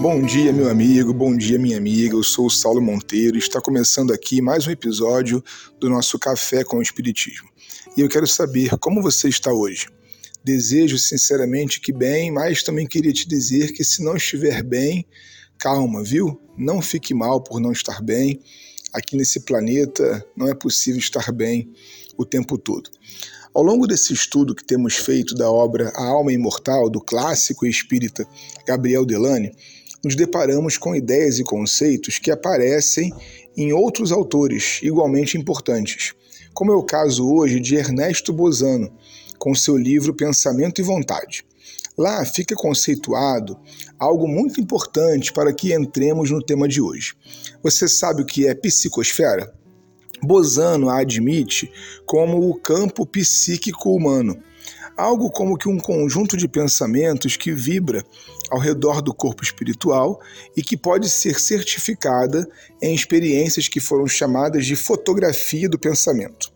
Bom dia, meu amigo, bom dia, minha amiga. Eu sou o Saulo Monteiro e está começando aqui mais um episódio do nosso Café com o Espiritismo. E eu quero saber como você está hoje. Desejo sinceramente que bem, mas também queria te dizer que se não estiver bem, calma, viu? Não fique mal por não estar bem. Aqui nesse planeta não é possível estar bem o tempo todo. Ao longo desse estudo que temos feito da obra A Alma Imortal, do clássico espírita Gabriel Delane, nos deparamos com ideias e conceitos que aparecem em outros autores igualmente importantes, como é o caso hoje de Ernesto Bozano, com seu livro Pensamento e Vontade. Lá fica conceituado algo muito importante para que entremos no tema de hoje. Você sabe o que é psicosfera? Bozano a admite como o campo psíquico humano, algo como que um conjunto de pensamentos que vibra ao redor do corpo espiritual e que pode ser certificada em experiências que foram chamadas de fotografia do pensamento.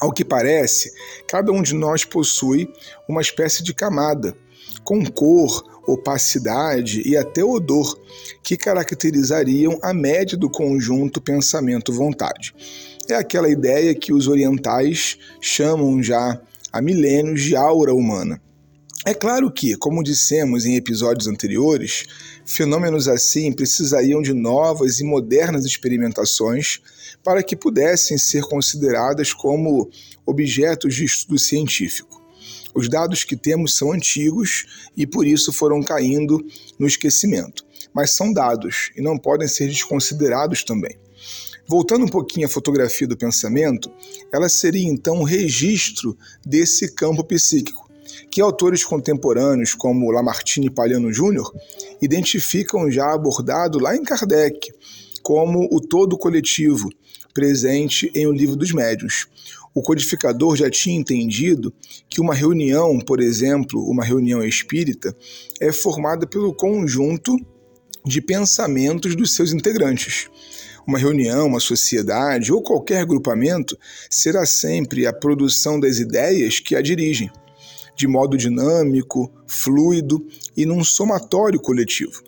Ao que parece, cada um de nós possui uma espécie de camada, com cor, opacidade e até odor, que caracterizariam a média do conjunto pensamento-vontade. É aquela ideia que os orientais chamam já há milênios de aura humana. É claro que, como dissemos em episódios anteriores, fenômenos assim precisariam de novas e modernas experimentações para que pudessem ser consideradas como objetos de estudo científico. Os dados que temos são antigos e por isso foram caindo no esquecimento, mas são dados e não podem ser desconsiderados também. Voltando um pouquinho à fotografia do pensamento, ela seria então um registro desse campo psíquico, que autores contemporâneos como Lamartine e Palhano Júnior identificam já abordado lá em Kardec como o todo coletivo presente em O Livro dos Médiuns. O codificador já tinha entendido que uma reunião, por exemplo, uma reunião espírita, é formada pelo conjunto de pensamentos dos seus integrantes. Uma reunião, uma sociedade ou qualquer grupamento será sempre a produção das ideias que a dirigem, de modo dinâmico, fluido e num somatório coletivo.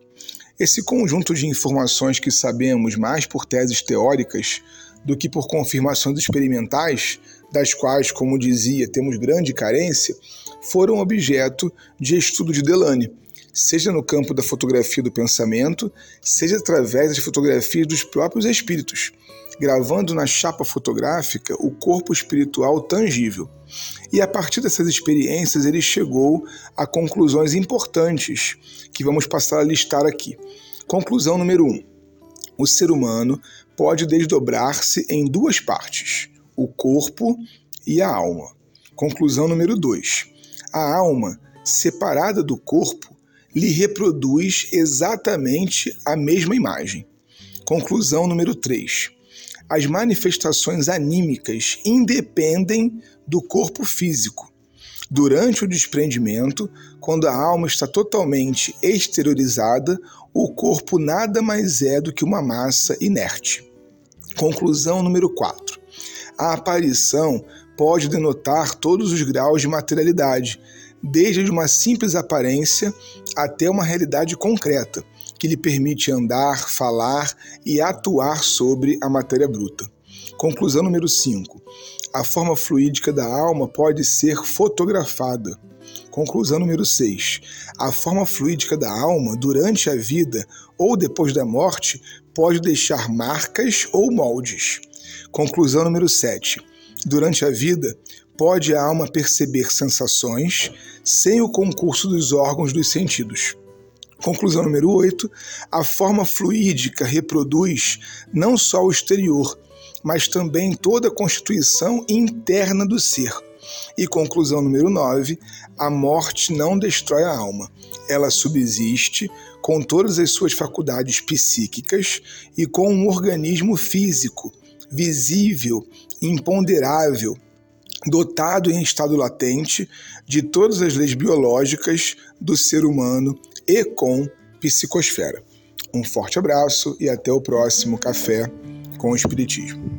Esse conjunto de informações que sabemos mais por teses teóricas do que por confirmações experimentais, das quais, como dizia, temos grande carência, foram objeto de estudo de Delane seja no campo da fotografia do pensamento, seja através das fotografias dos próprios espíritos, gravando na chapa fotográfica o corpo espiritual tangível. E a partir dessas experiências ele chegou a conclusões importantes que vamos passar a listar aqui. Conclusão número 1. Um, o ser humano pode desdobrar-se em duas partes, o corpo e a alma. Conclusão número 2. A alma, separada do corpo, lhe reproduz exatamente a mesma imagem. Conclusão número 3. As manifestações anímicas independem do corpo físico. Durante o desprendimento, quando a alma está totalmente exteriorizada, o corpo nada mais é do que uma massa inerte. Conclusão número 4. A aparição pode denotar todos os graus de materialidade, desde uma simples aparência até uma realidade concreta, que lhe permite andar, falar e atuar sobre a matéria bruta. Conclusão número 5. A forma fluídica da alma pode ser fotografada. Conclusão número 6. A forma fluídica da alma, durante a vida ou depois da morte, pode deixar marcas ou moldes. Conclusão número 7. Durante a vida, pode a alma perceber sensações sem o concurso dos órgãos dos sentidos. Conclusão número 8. A forma fluídica reproduz não só o exterior, mas também toda a constituição interna do ser. E conclusão número 9. A morte não destrói a alma. Ela subsiste com todas as suas faculdades psíquicas e com um organismo físico, visível, imponderável, dotado em estado latente de todas as leis biológicas do ser humano e com psicosfera. Um forte abraço e até o próximo Café com o Espiritismo.